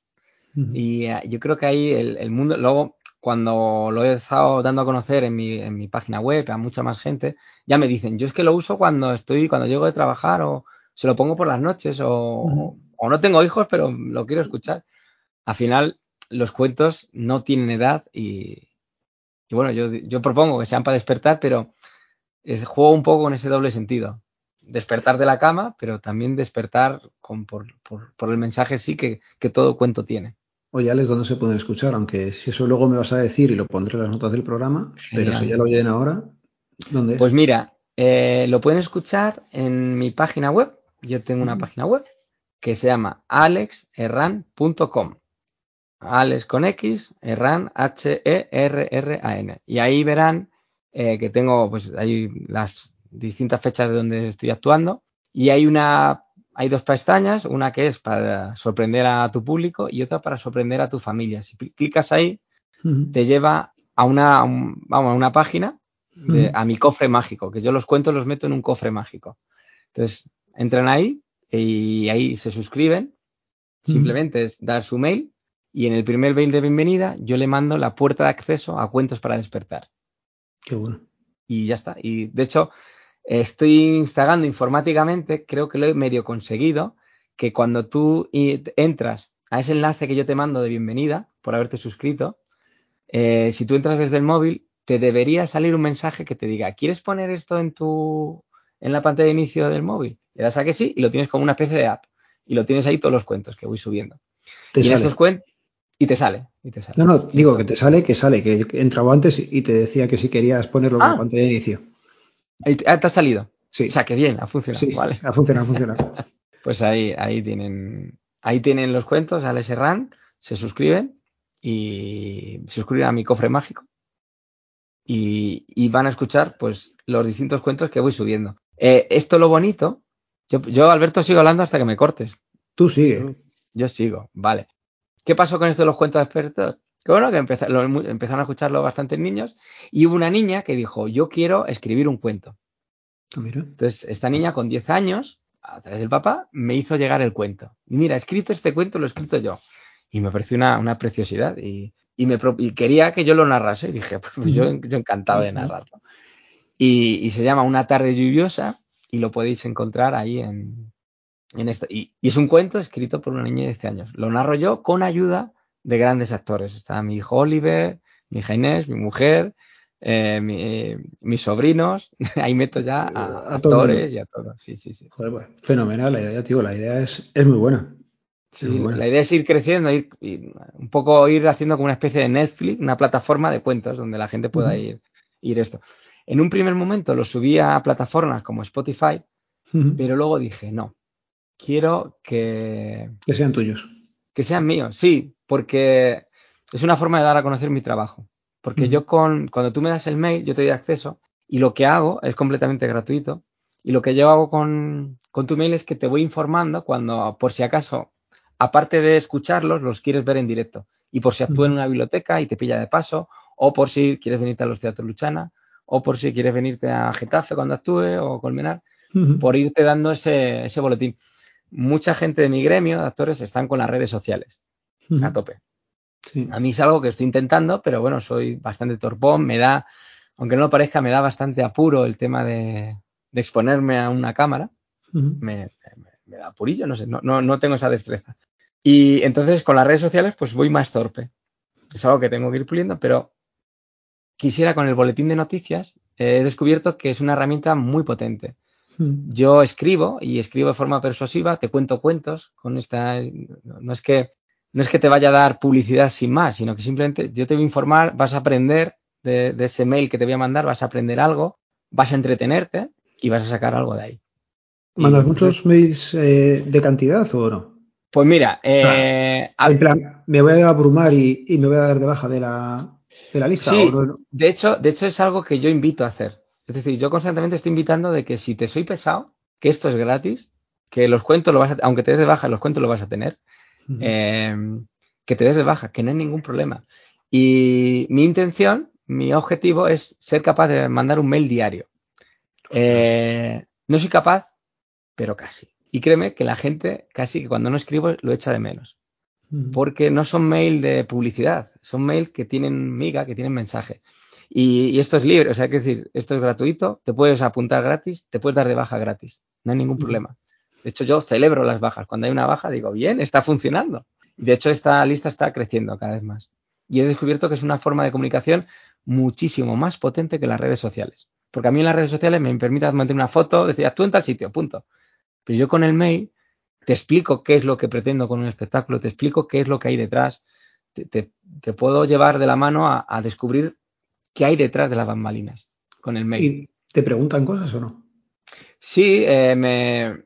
Y eh, yo creo que ahí el, el, mundo, luego cuando lo he estado dando a conocer en mi, en mi, página web a mucha más gente, ya me dicen, yo es que lo uso cuando estoy, cuando llego de trabajar o se lo pongo por las noches o, o no tengo hijos, pero lo quiero escuchar. Al final, los cuentos no tienen edad y, y bueno, yo, yo, propongo que sean para despertar, pero es, juego un poco con ese doble sentido. Despertar de la cama, pero también despertar con, por, por, por, el mensaje sí que, que todo cuento tiene. Oye, Alex, ¿dónde se pueden escuchar? Aunque si eso luego me vas a decir y lo pondré en las notas del programa, Genial. pero si ya lo oyen ahora, ¿dónde? Pues mira, eh, lo pueden escuchar en mi página web. Yo tengo una mm. página web que se llama alexerran.com. Alex con X, Erran, H-E-R-R-A-N. Y ahí verán eh, que tengo, pues, ahí las distintas fechas de donde estoy actuando. Y hay una hay dos pestañas, una que es para sorprender a tu público y otra para sorprender a tu familia. Si clicas ahí, uh -huh. te lleva a una, a un, vamos, a una página, de, uh -huh. a mi cofre mágico, que yo los cuentos los meto en un cofre mágico. Entonces, entran ahí y ahí se suscriben. Simplemente es dar su mail y en el primer mail de bienvenida yo le mando la puerta de acceso a cuentos para despertar. Qué bueno. Y ya está. Y de hecho, estoy instalando informáticamente, creo que lo he medio conseguido, que cuando tú entras a ese enlace que yo te mando de bienvenida por haberte suscrito, eh, si tú entras desde el móvil, te debería salir un mensaje que te diga, ¿quieres poner esto en tu en la pantalla de inicio del móvil? Le das a que sí y lo tienes como una especie de app y lo tienes ahí todos los cuentos que voy subiendo. Te y sale. en estos cuentos y te sale, y te sale. No, no, digo que te sale, que sale, que entraba antes y te decía que si querías ponerlo en la pantalla de inicio. Ahí te, ah, te ha salido. Sí. O sea, que bien, ha funcionado. Sí, vale. ha funcionado, ha funcionado. pues ahí, ahí tienen, ahí tienen los cuentos, Alex Serran, se suscriben y se suscriben a mi cofre mágico y, y, van a escuchar pues los distintos cuentos que voy subiendo. Eh, esto lo bonito, yo, yo, Alberto sigo hablando hasta que me cortes. Tú sigue. Yo sigo, vale. ¿Qué pasó con esto de los cuentos expertos? Que bueno, que empezó, lo, empezaron a escucharlo bastantes niños y hubo una niña que dijo, yo quiero escribir un cuento. Ah, mira. Entonces, esta niña con 10 años, a través del papá, me hizo llegar el cuento. Y mira, he escrito este cuento, lo he escrito yo. Y me pareció una, una preciosidad. Y, y, me, y, quería que yo lo narrase. Y dije, pues yo, yo encantado de narrarlo. Y, y, se llama Una tarde lluviosa y lo podéis encontrar ahí en, en esto. Y, y, es un cuento escrito por una niña de 10 años. Lo narro yo con ayuda de grandes actores. Está mi hijo Oliver, mi hija Inés, mi mujer, eh, mi, mis sobrinos. Ahí meto ya a, a actores y a todo. Sí, sí, sí. Joder, pues, fenomenal la idea, tío. La idea es, es muy buena. Sí, muy buena. la idea es ir creciendo, ir, ir, un poco ir haciendo como una especie de Netflix, una plataforma de cuentos donde la gente pueda uh -huh. ir, ir esto. En un primer momento lo subí a plataformas como Spotify, uh -huh. pero luego dije, no, quiero que... Que sean tuyos. Que sean míos, sí, porque es una forma de dar a conocer mi trabajo. Porque uh -huh. yo con, cuando tú me das el mail, yo te doy acceso y lo que hago es completamente gratuito. Y lo que yo hago con, con tu mail es que te voy informando cuando, por si acaso, aparte de escucharlos, los quieres ver en directo. Y por si actúo en una biblioteca y te pilla de paso, o por si quieres venirte a los teatros Luchana, o por si quieres venirte a Getafe cuando actúe, o Colmenar, uh -huh. por irte dando ese, ese boletín. mucha gente de mi gremio de actores están con las redes sociales a tope. A mí es algo que estoy intentando, pero bueno, soy bastante torpón, me da, aunque no lo parezca, me da bastante apuro el tema de, exponerme a una cámara. me, da apurillo, no sé, no, no, tengo esa destreza. Y entonces con las redes sociales pues voy más torpe. Es algo que tengo que ir puliendo, pero quisiera con el boletín de noticias, he descubierto que es una herramienta muy potente. Yo escribo y escribo de forma persuasiva, te cuento cuentos con esta, no es que no es que te vaya a dar publicidad sin más, sino que simplemente yo te voy a informar, vas a aprender de, ese mail que te voy a mandar, vas a aprender algo, vas a entretenerte y vas a sacar algo de ahí. ¿Mandas muchos mails eh, de cantidad o no? Pues mira, eh, en plan, me voy a abrumar y, me voy a dar de baja de la, de la lista. Sí, de, hecho, de hecho es algo que yo invito a hacer. Es decir, yo constantemente estoy invitando de que si te soy pesado, que esto es gratis, que los cuentos lo vas a, aunque te des de baja, los cuentos lo vas a tener, Em, que te des de baja, que no hay ningún problema. Y mi intención, mi objetivo es ser capaz de mandar un mail diario. Eh, no soy capaz, pero casi. Y créeme que la gente casi que cuando no escribo lo echa de menos. Porque no son mail de publicidad, son mail que tienen miga, que tienen mensaje. Y, esto es libre, o sea, hay que decir, esto es gratuito, te puedes apuntar gratis, te puedes dar de baja gratis, no hay ningún problema. De hecho, yo celebro las bajas. Cuando hay una baja, digo, bien, está funcionando. Y de hecho, esta lista está creciendo cada vez más. Y he descubierto que es una forma de comunicación muchísimo más potente que las redes sociales. Porque a mí en las redes sociales me permite mantener una foto, decir, tú en tal sitio, punto. Pero yo con el mail te explico qué es lo que pretendo con un espectáculo, te explico qué es lo que hay detrás, te, puedo llevar de la mano a, descubrir qué hay detrás de las bambalinas con el mail. ¿Y te preguntan cosas o no? Sí, eh, me,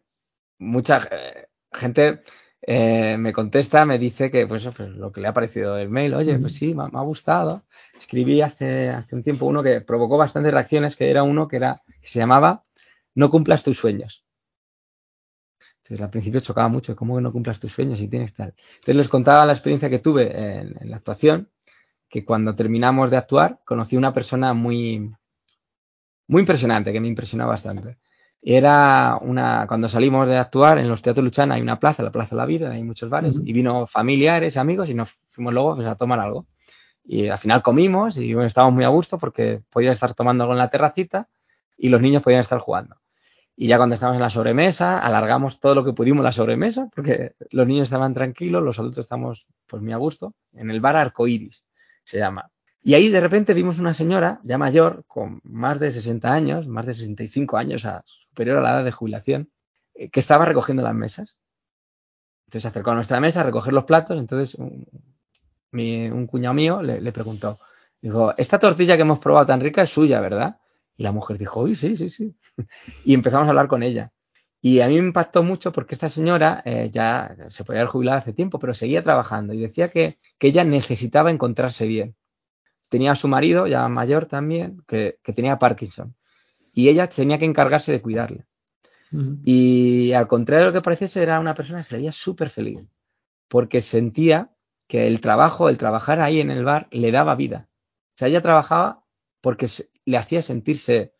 mucha eh, gente eh, me contesta, me dice que pues, pues, lo que le ha parecido el mail, oye, pues sí, me, ha gustado. Escribí hace, hace un tiempo uno que provocó bastantes reacciones, que era uno que era, que se llamaba No cumplas tus sueños. Entonces al principio chocaba mucho, ¿cómo que no cumplas tus sueños y tienes tal? Entonces les contaba la experiencia que tuve en, en la actuación, que cuando terminamos de actuar conocí una persona muy, muy impresionante, que me impresionó bastante. Era una, cuando salimos de actuar en los teatros Luchana hay una plaza, la Plaza de la Vida, hay muchos bares, y vino familiares, amigos, y nos fuimos luego pues, a tomar algo. Y al final comimos y bueno, estábamos muy a gusto porque podía estar tomando algo en la terracita y los niños podían estar jugando. Y ya cuando estábamos en la sobremesa, alargamos todo lo que pudimos la sobremesa, porque los niños estaban tranquilos, los adultos estamos pues muy a gusto, en el bar Arcoiris se llama. Y ahí de repente vimos una señora ya mayor, con más de 60 años, más de 65 años, superior a la edad de jubilación, eh, que estaba recogiendo las mesas. Entonces se acercó a nuestra mesa a recoger los platos. Entonces un, cuñado mío le, preguntó, dijo, esta tortilla que hemos probado tan rica es suya, ¿verdad? Y la mujer dijo, uy, sí, sí, sí. y empezamos a hablar con ella. Y a mí me impactó mucho porque esta señora eh, ya se podía haber jubilado hace tiempo, pero seguía trabajando y decía que, que ella necesitaba encontrarse bien tenía a su marido, ya mayor también, que, tenía Parkinson. Y ella tenía que encargarse de cuidarle. Y al contrario de lo que pareciese, era una persona que se veía súper feliz, porque sentía que el trabajo, el trabajar ahí en el bar, le daba vida. O sea, ella trabajaba porque le hacía sentirse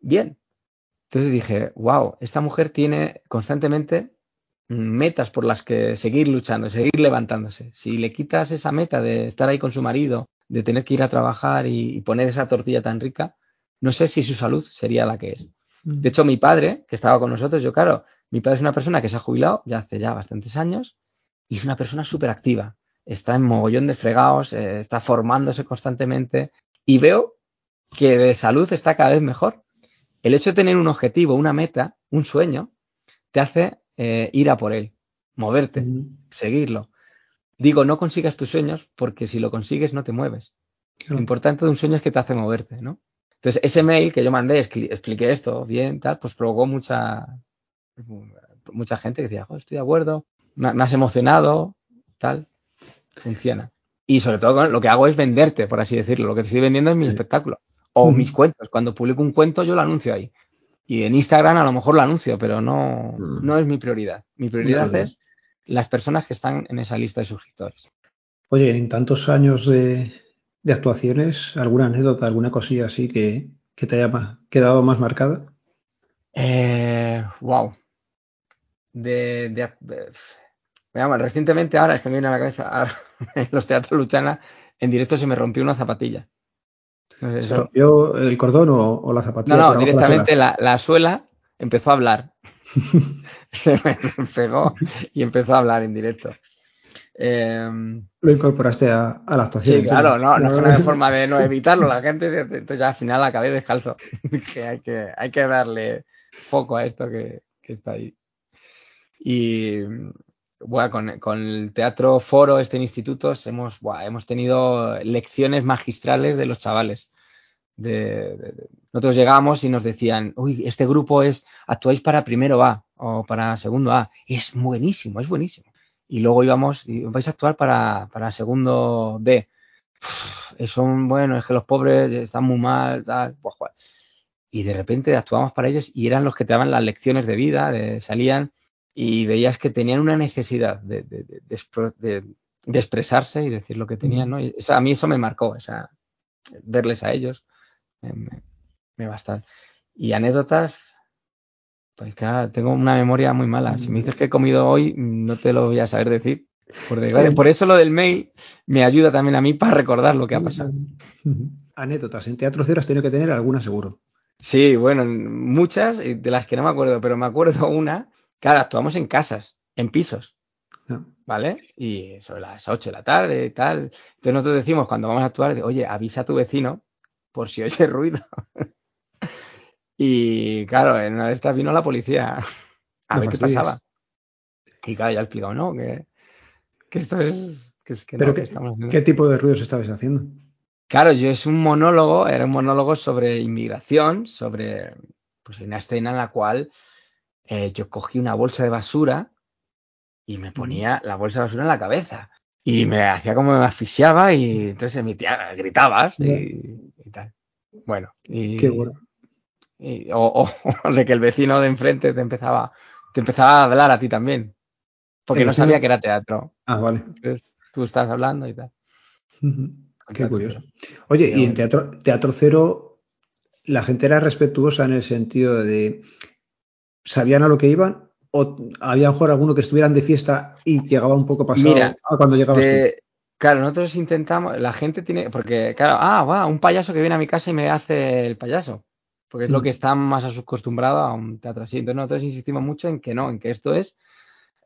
bien. Entonces dije, wow, esta mujer tiene constantemente metas por las que seguir luchando, seguir levantándose. Si le quitas esa meta de estar ahí con su marido, de tener que ir a trabajar y, poner esa tortilla tan rica, no sé si su salud sería la que es. Mm. De hecho, mi padre, que estaba con nosotros, yo claro, mi padre es una persona que se ha jubilado ya hace ya bastantes años y es una persona súper activa. Está en mogollón de fregados, eh, está formándose constantemente y veo que de salud está cada vez mejor. El hecho de tener un objetivo, una meta, un sueño, te hace eh, ir a por él, moverte, seguirlo. Digo, no consigas tus sueños porque si lo consigues no te mueves. Lo importante de un sueño es que te hace moverte, ¿no? Entonces, ese mail que yo mandé, expliqué esto bien, tal, pues provocó mucha, mucha gente que decía, estoy de acuerdo, me, has emocionado, tal, funciona. Y sobre todo lo que hago es venderte, por así decirlo. Lo que te estoy vendiendo es mi espectáculo. O mis cuentos. Cuando publico un cuento, yo lo anuncio ahí. Y en Instagram a lo mejor lo anuncio, pero no, mm. no es mi prioridad. Mi prioridad es las personas que están en esa lista de suscriptores. Oye, en tantos años de, actuaciones, ¿alguna anécdota, alguna cosilla así que, te haya quedado más marcada? Eh, wow. de, de, de recientemente ahora, es que me viene a la cabeza, en los teatros Luchana, en directo se me rompió una zapatilla. ¿Se rompió el cordón o, la zapatilla? No, no, directamente la suela. empezó a hablar. se me pegó y empezó a hablar en directo. Em, lo incorporaste a, la actuación. Sí, claro, no, no es una forma de no evitarlo. La gente, entonces ya al final acabé descalzo. que hay que, hay que darle foco a esto que, que está ahí. Y bueno, con, el teatro foro, este instituto, hemos, hemos tenido lecciones magistrales de los chavales. nosotros llegamos y nos decían, uy, este grupo es, actuáis para primero A o para segundo A. Es buenísimo, es buenísimo y luego íbamos y vais a actuar para, para segundo D. son, bueno, es que los pobres están muy mal, tal, Y de repente actuamos para ellos y eran los que te daban las lecciones de vida, salían y veías que tenían una necesidad de, de, de, expresarse y decir lo que tenían, ¿no? a mí eso me marcó, esa, verles a ellos me, me basta. Y anécdotas, pues claro, tengo una memoria muy mala. Si me dices que he comido hoy, no te lo voy a saber decir. Por, por eso lo del mail me ayuda también a mí para recordar lo que ha pasado. Anécdotas. En Teatro Cero has tenido que tener alguna seguro. Sí, bueno, muchas, de las que no me acuerdo, pero me acuerdo una. Claro, actuamos en casas, en pisos. ¿Vale? Y sobre las 8 de la tarde y tal. Entonces nosotros decimos cuando vamos a actuar, oye, avisa a tu vecino por si oye ruido. Y claro, en una de estas vino la policía a ver qué pasaba. Y claro, ya he explicado, ¿no? Que, esto es. Que, ¿Pero qué, tipo de ruidos estabas haciendo? Claro, yo es un monólogo, era un monólogo sobre inmigración, sobre pues una escena en la cual eh, yo cogí una bolsa de basura y me ponía la bolsa de basura en la cabeza. Y me hacía como me asfixiaba y entonces emitía, gritabas y, y, tal. Bueno, y, Qué bueno o, de que el vecino de enfrente te empezaba, te empezaba a hablar a ti también. Porque no sabía que era teatro. Ah, vale. tú estás hablando y tal. Qué curioso. Oye, y en teatro, teatro Cero, la gente era respetuosa en el sentido de. ¿Sabían a lo que iban? ¿O había a mejor alguno que estuvieran de fiesta y llegaba un poco pasado Mira, cuando llegabas Claro, nosotros intentamos, la gente tiene, porque claro, ah, va, un payaso que viene a mi casa y me hace el payaso porque es lo mm. que está más acostumbrado a un teatro así. Entonces nosotros insistimos mucho en que no, en que esto es,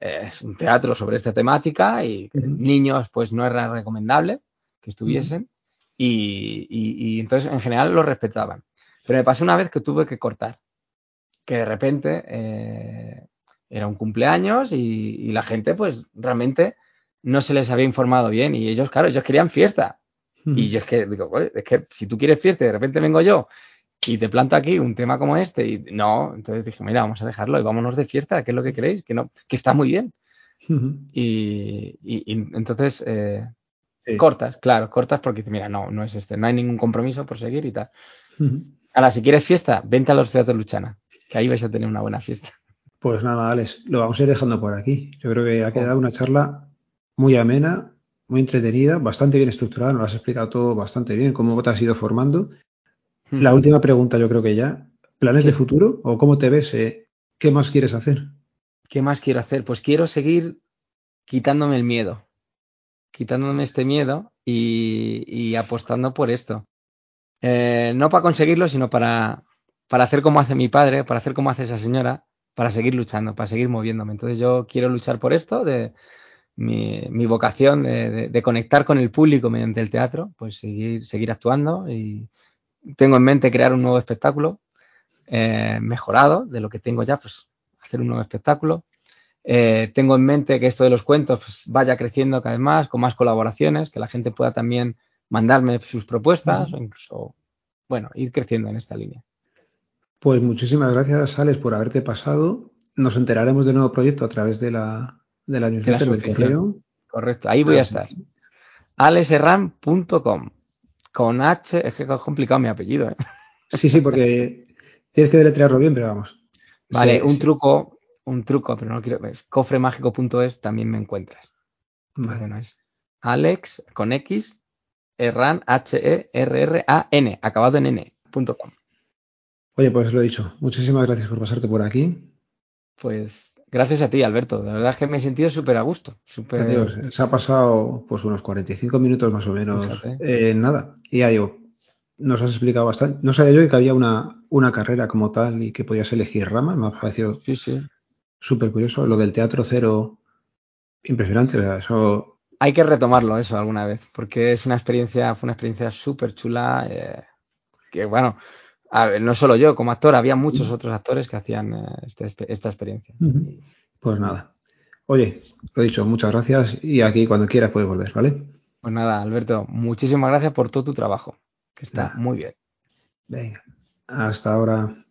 es un teatro sobre esta temática y niños pues no era recomendable que estuviesen y, entonces en general lo respetaban. Pero me pasó una vez que tuve que cortar, que de repente eh, era un cumpleaños y, la gente pues realmente no se les había informado bien y ellos, claro, ellos querían fiesta. Y yo es que digo, es que si tú quieres fiesta y de repente vengo yo y te planto aquí un tema como este y no, entonces dije, mira, vamos a dejarlo y vámonos de fiesta, ¿qué es lo que queréis? Que no, que está muy bien. y, entonces eh, cortas, claro, cortas porque mira, no, no es este, no hay ningún compromiso por seguir y tal. Ahora, si quieres fiesta, vente a los teatros Luchana, que ahí vais a tener una buena fiesta. Pues nada, Alex, lo vamos a ir dejando por aquí. Yo creo que ha quedado una charla muy amena, muy entretenida, bastante bien estructurada, nos lo has explicado todo bastante bien, cómo te has ido formando la última pregunta, yo creo que ya. ¿Planes de futuro o cómo te ves? Eh? ¿Qué más quieres hacer? ¿Qué más quiero hacer? Pues quiero seguir quitándome el miedo, quitándome este miedo y, apostando por esto. Eh, no para conseguirlo, sino para, para hacer como hace mi padre, para hacer como hace esa señora, para seguir luchando, para seguir moviéndome. Entonces yo quiero luchar por esto, de mi, vocación de, de, conectar con el público mediante el teatro, pues seguir, seguir actuando y, tengo en mente crear un nuevo espectáculo eh, mejorado de lo que tengo ya, pues hacer un nuevo espectáculo. Eh, tengo en mente que esto de los cuentos pues, vaya creciendo cada vez más, con más colaboraciones, que la gente pueda también mandarme sus propuestas o incluso, bueno, ir creciendo en esta línea. Pues muchísimas gracias, Alex, por haberte pasado. Nos enteraremos del nuevo proyecto a través de la, de la newsletter del correo. Correcto, ahí voy a estar. alexerran.com con H, es que es complicado mi apellido. ¿eh? Sí, sí, porque tienes que deletrearlo bien, pero vamos. Vale, un truco, un truco, pero no quiero. Es cofremágico.es también me encuentras. Vale. no es Alex con X, Erran, H-E-R-R-A-N, acabado en N.com. Oye, pues lo he dicho. Muchísimas gracias por pasarte por aquí. Pues Gracias a ti, Alberto. La verdad es que me he sentido súper a gusto. Super... se ha pasado pues unos 45 minutos más o menos en nada. Y ya digo, nos has explicado bastante. No sabía yo que había una, una carrera como tal y que podías elegir rama. Me ha parecido sí, sí. súper curioso. Lo del teatro cero, impresionante. Eso... Hay que retomarlo eso alguna vez, porque es una experiencia, fue una experiencia súper chula. Eh, que bueno, no solo yo como actor, había muchos otros actores que hacían eh, este, esta experiencia. Pues nada. Oye, lo he dicho, muchas gracias y aquí cuando quieras puedes volver, ¿vale? Pues nada, Alberto, muchísimas gracias por todo tu trabajo, que está muy bien. Venga, hasta ahora.